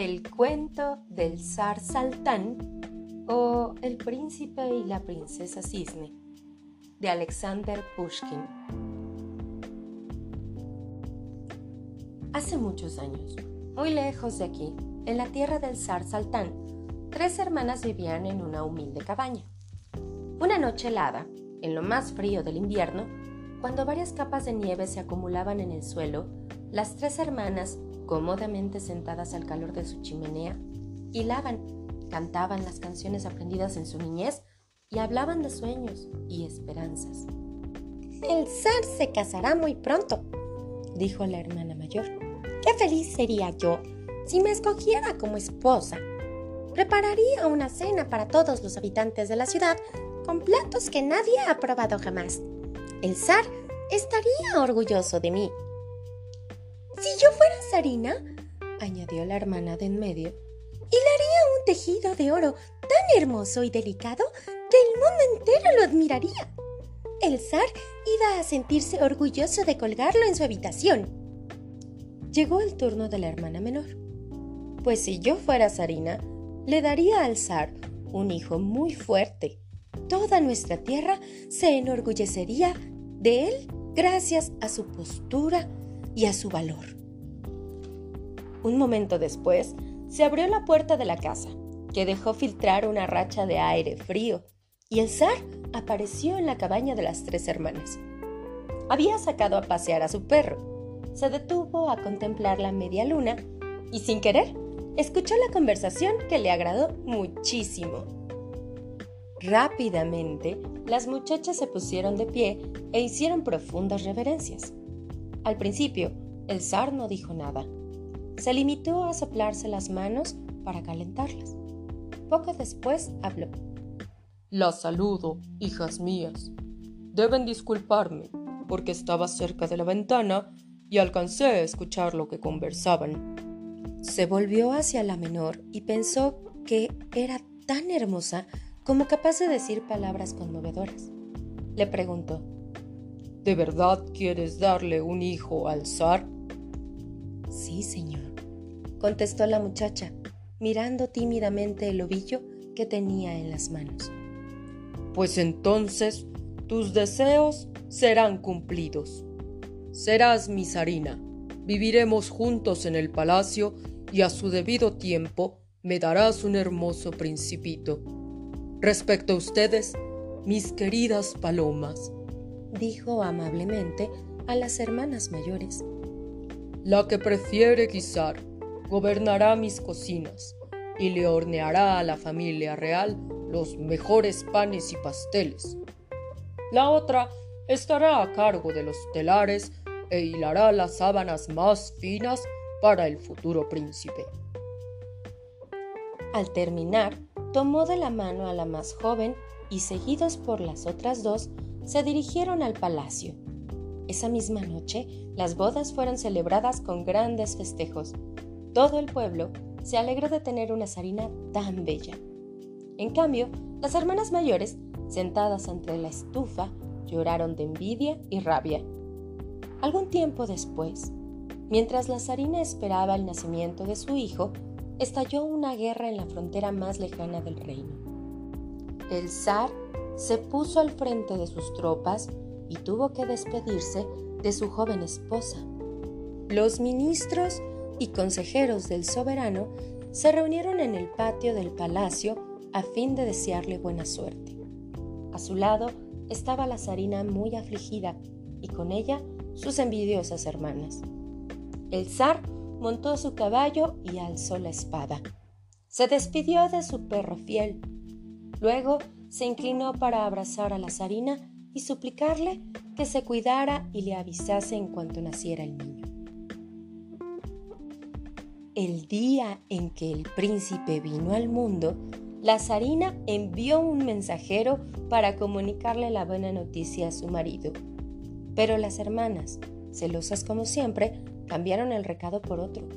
El cuento del zar Saltán o El príncipe y la princesa cisne de Alexander Pushkin. Hace muchos años, muy lejos de aquí, en la tierra del zar Saltán, tres hermanas vivían en una humilde cabaña. Una noche helada, en lo más frío del invierno, cuando varias capas de nieve se acumulaban en el suelo, las tres hermanas cómodamente sentadas al calor de su chimenea, hilaban, cantaban las canciones aprendidas en su niñez y hablaban de sueños y esperanzas. El zar se casará muy pronto, dijo la hermana mayor. Qué feliz sería yo si me escogiera como esposa. Prepararía una cena para todos los habitantes de la ciudad con platos que nadie ha probado jamás. El zar estaría orgulloso de mí si yo fuera Sarina, añadió la hermana de en medio, hilaría un tejido de oro tan hermoso y delicado que el mundo entero lo admiraría. El zar iba a sentirse orgulloso de colgarlo en su habitación. Llegó el turno de la hermana menor. Pues si yo fuera Sarina, le daría al zar un hijo muy fuerte. Toda nuestra tierra se enorgullecería de él gracias a su postura, y a su valor. Un momento después, se abrió la puerta de la casa, que dejó filtrar una racha de aire frío, y el zar apareció en la cabaña de las tres hermanas. Había sacado a pasear a su perro. Se detuvo a contemplar la media luna y sin querer escuchó la conversación que le agradó muchísimo. Rápidamente, las muchachas se pusieron de pie e hicieron profundas reverencias. Al principio, el zar no dijo nada. Se limitó a soplarse las manos para calentarlas. Poco después habló. Las saludo, hijas mías. Deben disculparme, porque estaba cerca de la ventana y alcancé a escuchar lo que conversaban. Se volvió hacia la menor y pensó que era tan hermosa como capaz de decir palabras conmovedoras. Le preguntó, ¿De verdad quieres darle un hijo al zar? Sí, señor, contestó la muchacha, mirando tímidamente el ovillo que tenía en las manos. Pues entonces tus deseos serán cumplidos. Serás mi zarina, viviremos juntos en el palacio y a su debido tiempo me darás un hermoso principito. Respecto a ustedes, mis queridas palomas, dijo amablemente a las hermanas mayores. La que prefiere guisar gobernará mis cocinas y le horneará a la familia real los mejores panes y pasteles. La otra estará a cargo de los telares e hilará las sábanas más finas para el futuro príncipe. Al terminar, tomó de la mano a la más joven y seguidos por las otras dos, se dirigieron al palacio. Esa misma noche, las bodas fueron celebradas con grandes festejos. Todo el pueblo se alegró de tener una zarina tan bella. En cambio, las hermanas mayores, sentadas ante la estufa, lloraron de envidia y rabia. Algún tiempo después, mientras la zarina esperaba el nacimiento de su hijo, estalló una guerra en la frontera más lejana del reino. El zar se puso al frente de sus tropas y tuvo que despedirse de su joven esposa. Los ministros y consejeros del soberano se reunieron en el patio del palacio a fin de desearle buena suerte. A su lado estaba la zarina muy afligida y con ella sus envidiosas hermanas. El zar montó su caballo y alzó la espada. Se despidió de su perro fiel. Luego se inclinó para abrazar a la zarina y suplicarle que se cuidara y le avisase en cuanto naciera el niño. El día en que el príncipe vino al mundo, la zarina envió un mensajero para comunicarle la buena noticia a su marido. Pero las hermanas, celosas como siempre, cambiaron el recado por otro.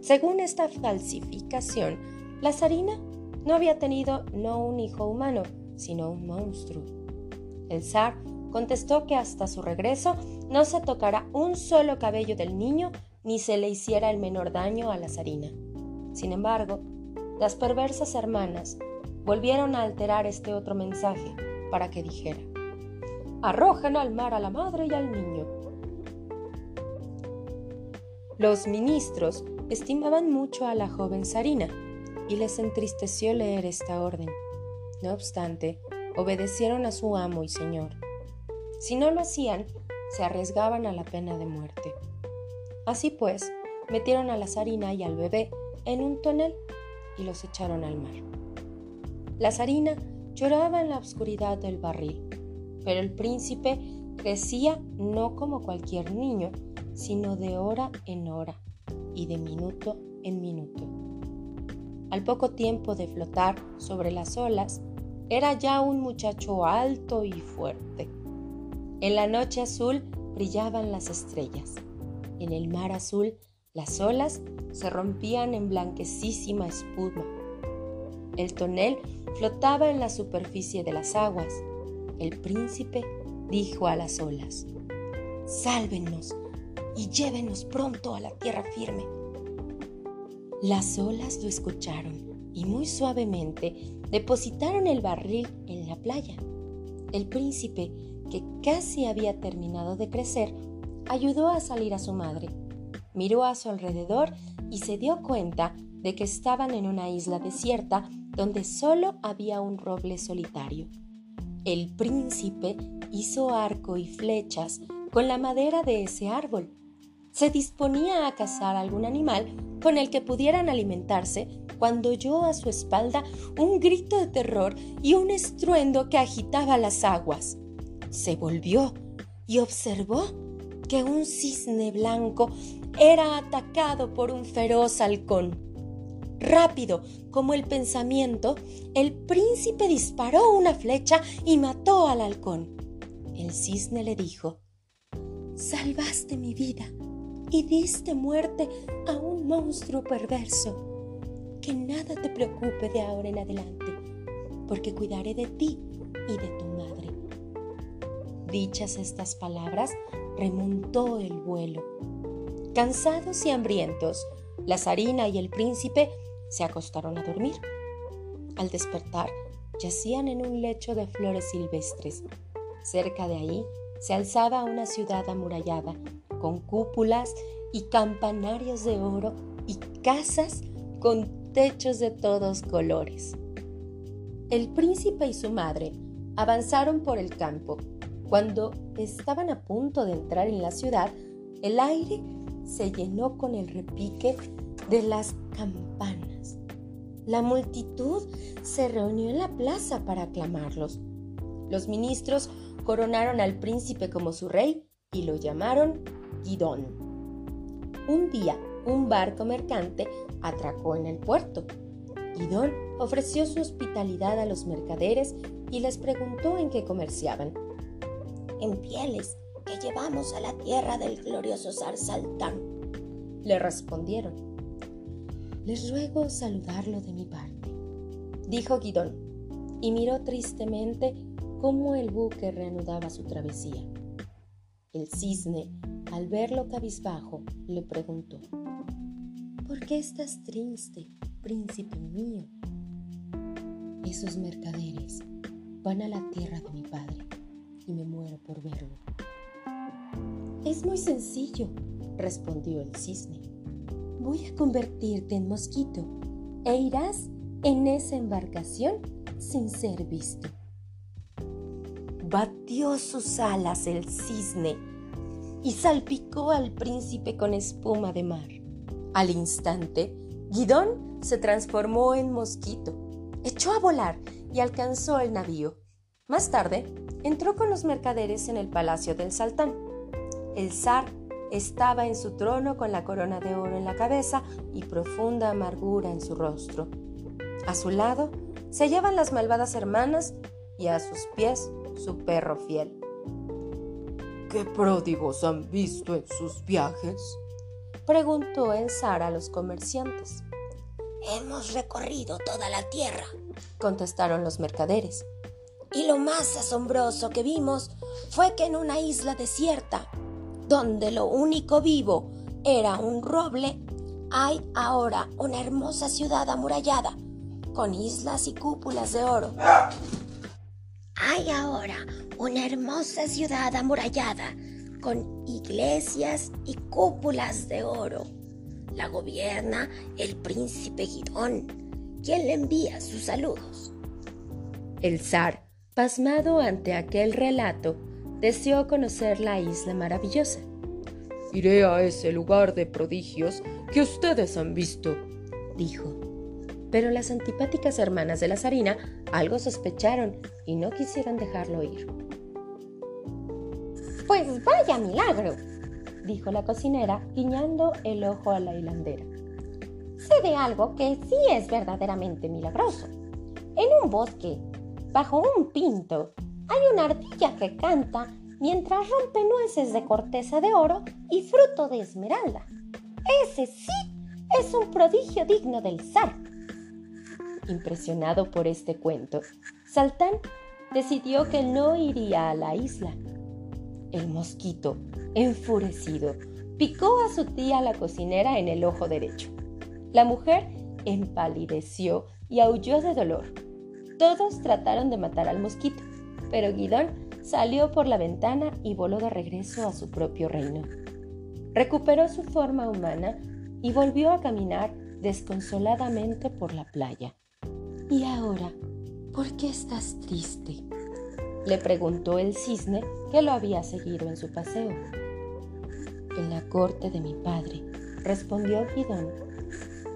Según esta falsificación, la zarina no había tenido no un hijo humano, sino un monstruo. El zar contestó que hasta su regreso no se tocará un solo cabello del niño ni se le hiciera el menor daño a la zarina. Sin embargo, las perversas hermanas volvieron a alterar este otro mensaje para que dijera, arrojen al mar a la madre y al niño. Los ministros estimaban mucho a la joven Sarina y les entristeció leer esta orden. No obstante, obedecieron a su amo y señor. Si no lo hacían, se arriesgaban a la pena de muerte. Así pues, metieron a la Sarina y al bebé en un tonel y los echaron al mar. La zarina lloraba en la oscuridad del barril, pero el príncipe crecía no como cualquier niño, sino de hora en hora y de minuto en minuto. Al poco tiempo de flotar sobre las olas, era ya un muchacho alto y fuerte. En la noche azul brillaban las estrellas. En el mar azul las olas se rompían en blanquecísima espuma. El tonel flotaba en la superficie de las aguas. El príncipe dijo a las olas, Sálvenos y llévenos pronto a la tierra firme. Las olas lo escucharon y muy suavemente depositaron el barril en la playa. El príncipe, que casi había terminado de crecer, ayudó a salir a su madre. Miró a su alrededor y se dio cuenta de que estaban en una isla desierta donde solo había un roble solitario. El príncipe hizo arco y flechas con la madera de ese árbol. Se disponía a cazar algún animal con el que pudieran alimentarse cuando oyó a su espalda un grito de terror y un estruendo que agitaba las aguas. Se volvió y observó que un cisne blanco era atacado por un feroz halcón. Rápido como el pensamiento, el príncipe disparó una flecha y mató al halcón. El cisne le dijo, Salvaste mi vida y diste muerte a un monstruo perverso. Que nada te preocupe de ahora en adelante, porque cuidaré de ti y de tu madre. Dichas estas palabras, remontó el vuelo. Cansados y hambrientos, la zarina y el príncipe se acostaron a dormir. Al despertar, yacían en un lecho de flores silvestres. Cerca de ahí se alzaba una ciudad amurallada, con cúpulas y campanarios de oro y casas con techos de todos colores. El príncipe y su madre avanzaron por el campo. Cuando estaban a punto de entrar en la ciudad, el aire se llenó con el repique de las campanas la multitud se reunió en la plaza para aclamarlos. Los ministros coronaron al príncipe como su rey y lo llamaron Guidón. Un día, un barco mercante atracó en el puerto. Guidón ofreció su hospitalidad a los mercaderes y les preguntó en qué comerciaban. En pieles que llevamos a la tierra del glorioso zar Saltán, le respondieron. Les ruego saludarlo de mi parte, dijo Guidón, y miró tristemente cómo el buque reanudaba su travesía. El cisne, al verlo cabizbajo, le preguntó, ¿Por qué estás triste, príncipe mío? Esos mercaderes van a la tierra de mi padre y me muero por verlo. Es muy sencillo, respondió el cisne voy a convertirte en mosquito e irás en esa embarcación sin ser visto. Batió sus alas el cisne y salpicó al príncipe con espuma de mar. Al instante, Guidón se transformó en mosquito, echó a volar y alcanzó el navío. Más tarde, entró con los mercaderes en el palacio del Saltán. El zar estaba en su trono con la corona de oro en la cabeza y profunda amargura en su rostro. A su lado se hallaban las malvadas hermanas y a sus pies su perro fiel. ¿Qué pródigos han visto en sus viajes? Preguntó el zar a los comerciantes. Hemos recorrido toda la tierra, contestaron los mercaderes. Y lo más asombroso que vimos fue que en una isla desierta donde lo único vivo era un roble, Hay ahora una hermosa ciudad amurallada, con islas y cúpulas de oro. Hay ahora una hermosa ciudad amurallada, con iglesias y cúpulas de oro. La gobierna el príncipe Guidón, quien le envía sus saludos. El zar, pasmado ante aquel relato, deseó conocer la isla maravillosa. Iré a ese lugar de prodigios que ustedes han visto, dijo. Pero las antipáticas hermanas de la zarina algo sospecharon y no quisieron dejarlo ir. Pues vaya milagro, dijo la cocinera, guiñando el ojo a la hilandera. Sé de algo que sí es verdaderamente milagroso. En un bosque, bajo un pinto, hay una ardilla que canta mientras rompe nueces de corteza de oro y fruto de esmeralda. Ese sí es un prodigio digno del zar. Impresionado por este cuento, Saltán decidió que no iría a la isla. El mosquito, enfurecido, picó a su tía la cocinera en el ojo derecho. La mujer empalideció y aulló de dolor. Todos trataron de matar al mosquito, pero Guidón salió por la ventana y voló de regreso a su propio reino. Recuperó su forma humana y volvió a caminar desconsoladamente por la playa. ¿Y ahora? ¿Por qué estás triste? Le preguntó el cisne que lo había seguido en su paseo. En la corte de mi padre, respondió Guidón.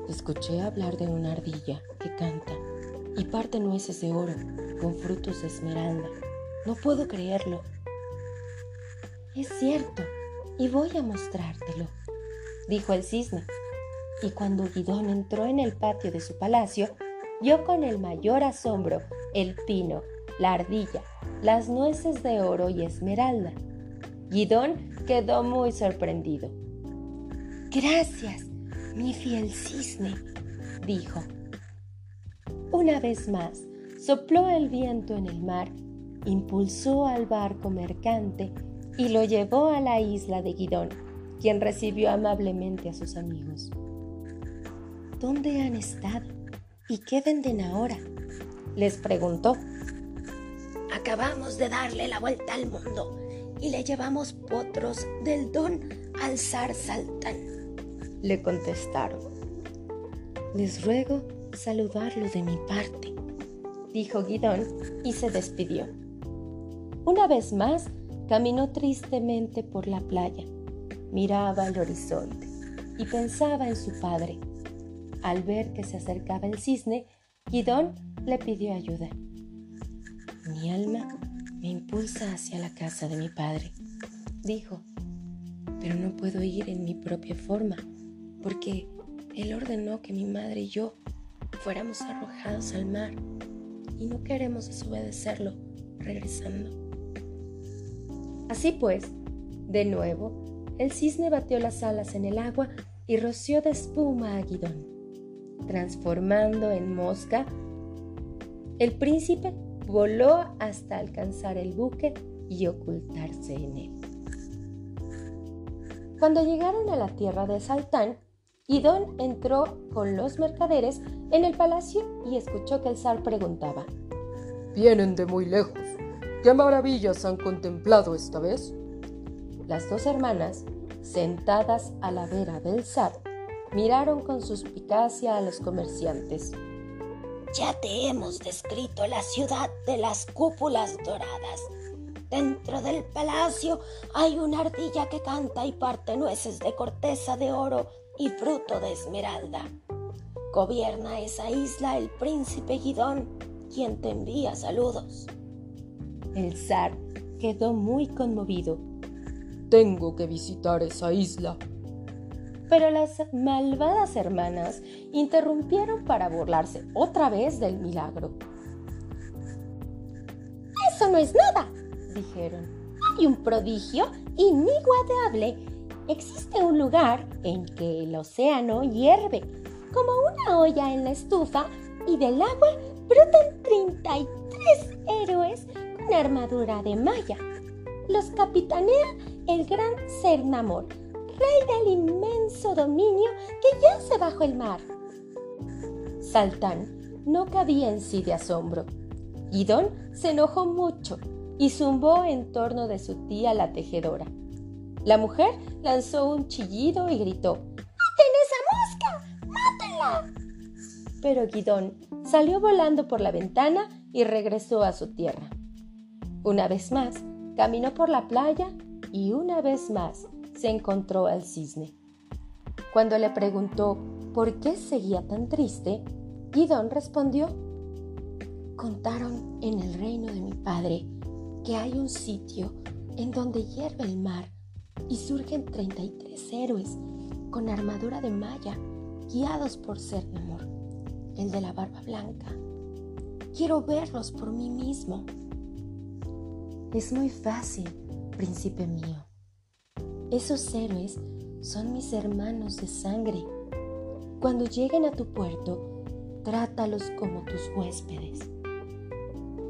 Escuché hablar de una ardilla que canta y parte nueces de oro con frutos de esmeralda. No puedo creerlo. Es cierto, y voy a mostrártelo, dijo el cisne. Y cuando Guidón entró en el patio de su palacio, vio con el mayor asombro el pino, la ardilla, las nueces de oro y esmeralda. Guidón quedó muy sorprendido. Gracias, mi fiel cisne, dijo. Una vez más, sopló el viento en el mar, impulsó al barco mercante y lo llevó a la isla de Guidón, quien recibió amablemente a sus amigos. ¿Dónde han estado? ¿Y qué venden ahora? les preguntó. Acabamos de darle la vuelta al mundo y le llevamos potros del don al zar Saltán, le contestaron. Les ruego saludarlo de mi parte, dijo Guidón y se despidió. Una vez más, caminó tristemente por la playa, miraba al horizonte y pensaba en su padre. Al ver que se acercaba el cisne, Guidón le pidió ayuda. Mi alma me impulsa hacia la casa de mi padre, dijo, pero no puedo ir en mi propia forma, porque él ordenó que mi madre y yo fuéramos arrojados al mar y no queremos desobedecerlo regresando. Así pues, de nuevo, el cisne batió las alas en el agua y roció de espuma a Guidón, transformando en mosca. El príncipe voló hasta alcanzar el buque y ocultarse en él. Cuando llegaron a la tierra de Saltán, Guidón entró con los mercaderes en el palacio y escuchó que el zar preguntaba: Vienen de muy lejos. ¿Qué maravillas han contemplado esta vez? Las dos hermanas, sentadas a la vera del zar, miraron con suspicacia a los comerciantes. Ya te hemos descrito la ciudad de las cúpulas doradas. Dentro del palacio hay una ardilla que canta y parte nueces de corteza de oro y fruto de esmeralda. Gobierna esa isla el príncipe Guidón, quien te envía saludos. El zar quedó muy conmovido. Tengo que visitar esa isla. Pero las malvadas hermanas interrumpieron para burlarse otra vez del milagro. Eso no es nada, dijeron. Hay un prodigio inigualable. Existe un lugar en que el océano hierve como una olla en la estufa y del agua brotan 33 héroes con armadura de malla. Los capitanea el gran Cernamor, rey del inmenso dominio que yace bajo el mar. Saltán no cabía en sí de asombro. Guidón se enojó mucho y zumbó en torno de su tía la tejedora. La mujer lanzó un chillido y gritó ¡Maten esa mosca! ¡Mátenla! Pero Guidón salió volando por la ventana y regresó a su tierra. Una vez más, caminó por la playa y una vez más se encontró al cisne. Cuando le preguntó por qué seguía tan triste, Guidón respondió, Contaron en el reino de mi padre que hay un sitio en donde hierve el mar y surgen 33 héroes con armadura de malla guiados por Cernamor, el de la barba blanca. Quiero verlos por mí mismo. Es muy fácil, príncipe mío. Esos héroes son mis hermanos de sangre. Cuando lleguen a tu puerto, trátalos como tus huéspedes.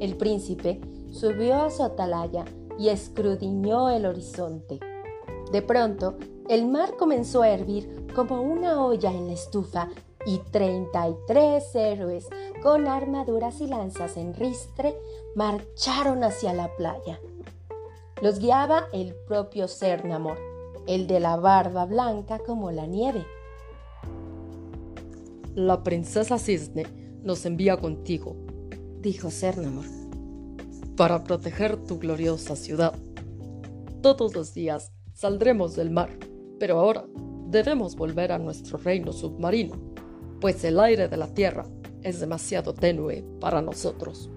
El príncipe subió a su atalaya y escrudiñó el horizonte. De pronto, el mar comenzó a hervir como una olla en la estufa y 33 héroes con armaduras y lanzas en ristre marcharon hacia la playa. Los guiaba el propio Cernamor, el de la barba blanca como la nieve. La princesa Cisne nos envía contigo, dijo Cernamor, para proteger tu gloriosa ciudad. Todos los días saldremos del mar, pero ahora debemos volver a nuestro reino submarino, pues el aire de la tierra es demasiado tenue para nosotros.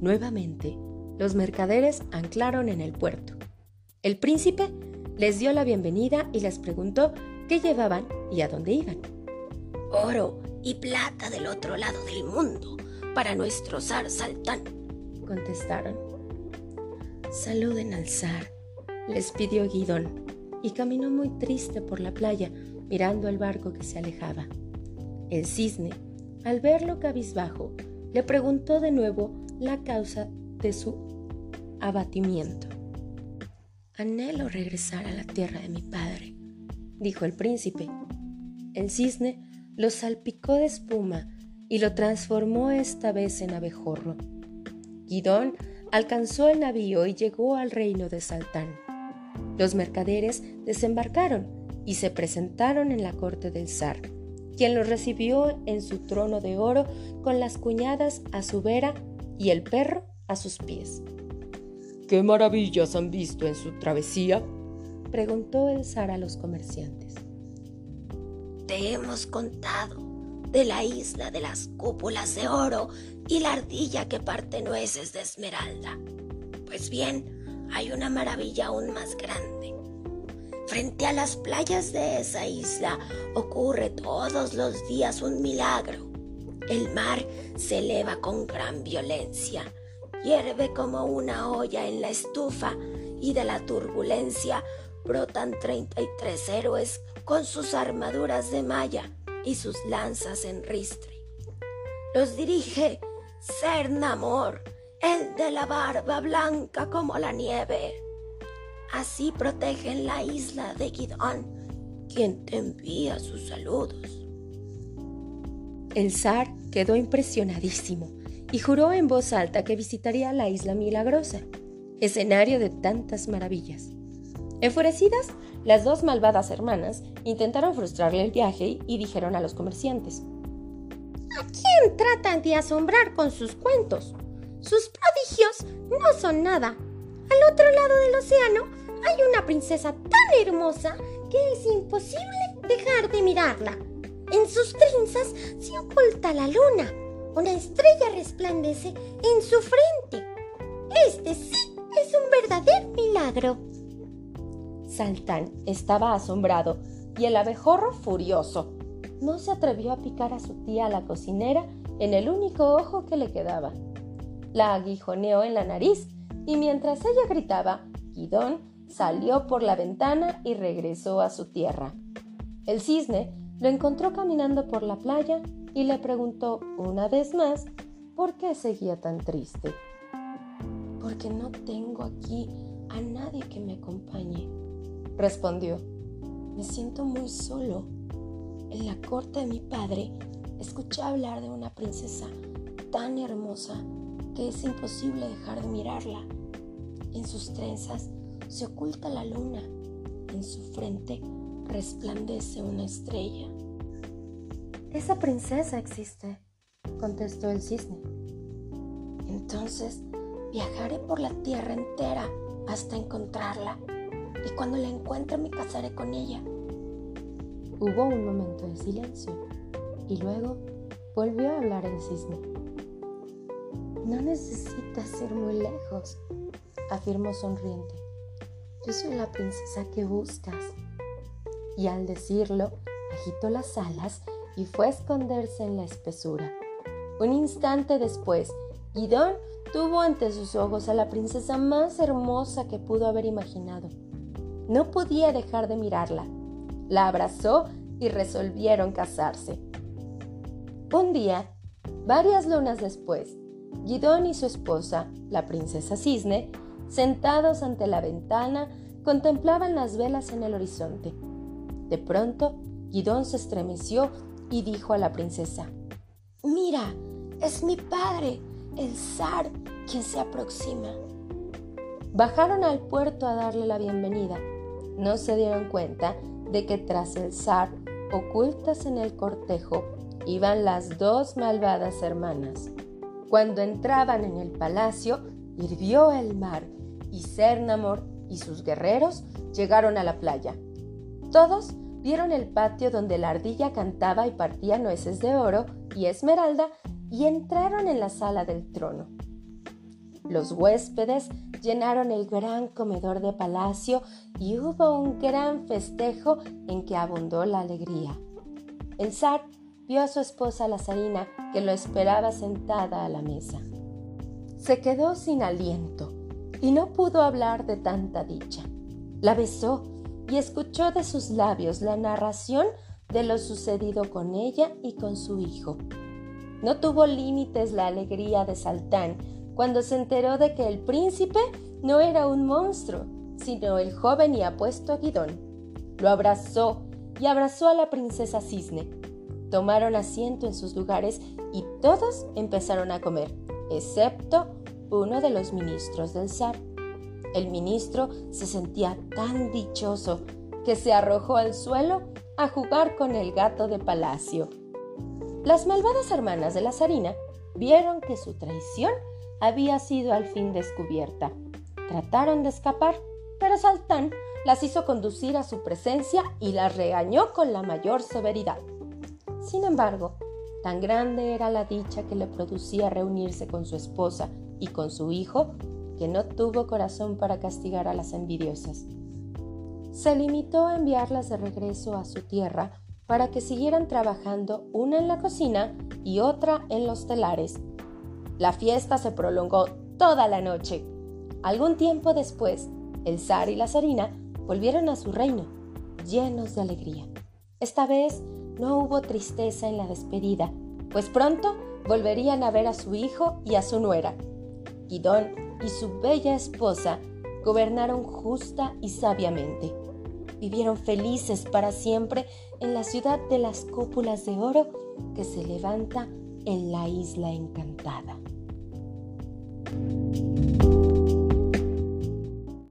Nuevamente, los mercaderes anclaron en el puerto. El príncipe les dio la bienvenida y les preguntó qué llevaban y a dónde iban. Oro y plata del otro lado del mundo para nuestro zar Saltán, contestaron. Saluden al zar, les pidió Guidón, y caminó muy triste por la playa, mirando el barco que se alejaba. El cisne, al verlo cabizbajo, le preguntó de nuevo la causa de su abatimiento. Anhelo regresar a la tierra de mi padre, dijo el príncipe. El cisne lo salpicó de espuma y lo transformó esta vez en abejorro. Guidón alcanzó el navío y llegó al reino de Saltán. Los mercaderes desembarcaron y se presentaron en la corte del zar, quien los recibió en su trono de oro con las cuñadas a su vera y el perro a sus pies. ¿Qué maravillas han visto en su travesía? preguntó el zar a los comerciantes. Te hemos contado de la isla de las cúpulas de oro y la ardilla que parte nueces de esmeralda. Pues bien, hay una maravilla aún más grande. Frente a las playas de esa isla ocurre todos los días un milagro. El mar se eleva con gran violencia, hierve como una olla en la estufa y de la turbulencia brotan 33 héroes con sus armaduras de malla y sus lanzas en ristre. Los dirige Cernamor, el de la barba blanca como la nieve. Así protegen la isla de Gidón, quien te envía sus saludos. El zar quedó impresionadísimo y juró en voz alta que visitaría la isla milagrosa, escenario de tantas maravillas. Enfurecidas, las dos malvadas hermanas intentaron frustrarle el viaje y dijeron a los comerciantes, ¿A quién tratan de asombrar con sus cuentos? Sus prodigios no son nada. Al otro lado del océano hay una princesa tan hermosa que es imposible dejar de mirarla. En sus trenzas se oculta la luna. Una estrella resplandece en su frente. Este sí es un verdadero milagro. Saltán estaba asombrado y el abejorro furioso. No se atrevió a picar a su tía la cocinera en el único ojo que le quedaba. La aguijoneó en la nariz y mientras ella gritaba, Guidón salió por la ventana y regresó a su tierra. El cisne lo encontró caminando por la playa y le preguntó una vez más por qué seguía tan triste. Porque no tengo aquí a nadie que me acompañe, respondió. Me siento muy solo. En la corte de mi padre escuché hablar de una princesa tan hermosa que es imposible dejar de mirarla. En sus trenzas se oculta la luna, en su frente resplandece una estrella. Esa princesa existe, contestó el cisne. Entonces viajaré por la tierra entera hasta encontrarla y cuando la encuentre me casaré con ella. Hubo un momento de silencio y luego volvió a hablar el cisne. No necesitas ir muy lejos, afirmó sonriente. Yo soy la princesa que buscas. Y al decirlo, agitó las alas y fue a esconderse en la espesura. Un instante después, Guidón tuvo ante sus ojos a la princesa más hermosa que pudo haber imaginado. No podía dejar de mirarla. La abrazó y resolvieron casarse. Un día, varias lunas después, Guidón y su esposa, la princesa Cisne, sentados ante la ventana, contemplaban las velas en el horizonte. De pronto, Guidón se estremeció y dijo a la princesa, Mira, es mi padre, el zar, quien se aproxima. Bajaron al puerto a darle la bienvenida. No se dieron cuenta de que tras el zar, ocultas en el cortejo, iban las dos malvadas hermanas. Cuando entraban en el palacio, hirvió el mar y Cernamor y sus guerreros llegaron a la playa. Todos vieron el patio donde la ardilla cantaba y partía nueces de oro y esmeralda y entraron en la sala del trono. Los huéspedes llenaron el gran comedor de palacio y hubo un gran festejo en que abundó la alegría. El zar vio a su esposa la zarina que lo esperaba sentada a la mesa. Se quedó sin aliento y no pudo hablar de tanta dicha. La besó y escuchó de sus labios la narración de lo sucedido con ella y con su hijo. No tuvo límites la alegría de Saltán cuando se enteró de que el príncipe no era un monstruo, sino el joven y apuesto Guidón. Lo abrazó y abrazó a la princesa Cisne. Tomaron asiento en sus lugares y todos empezaron a comer, excepto uno de los ministros del zar. El ministro se sentía tan dichoso que se arrojó al suelo a jugar con el gato de palacio. Las malvadas hermanas de la zarina vieron que su traición había sido al fin descubierta. Trataron de escapar, pero Saltán las hizo conducir a su presencia y las regañó con la mayor severidad. Sin embargo, tan grande era la dicha que le producía reunirse con su esposa y con su hijo que no tuvo corazón para castigar a las envidiosas. Se limitó a enviarlas de regreso a su tierra para que siguieran trabajando una en la cocina y otra en los telares. La fiesta se prolongó toda la noche. Algún tiempo después, el zar y la zarina volvieron a su reino, llenos de alegría. Esta vez no hubo tristeza en la despedida, pues pronto volverían a ver a su hijo y a su nuera. Guidón y su bella esposa gobernaron justa y sabiamente. Vivieron felices para siempre en la ciudad de las cúpulas de oro que se levanta en la isla encantada.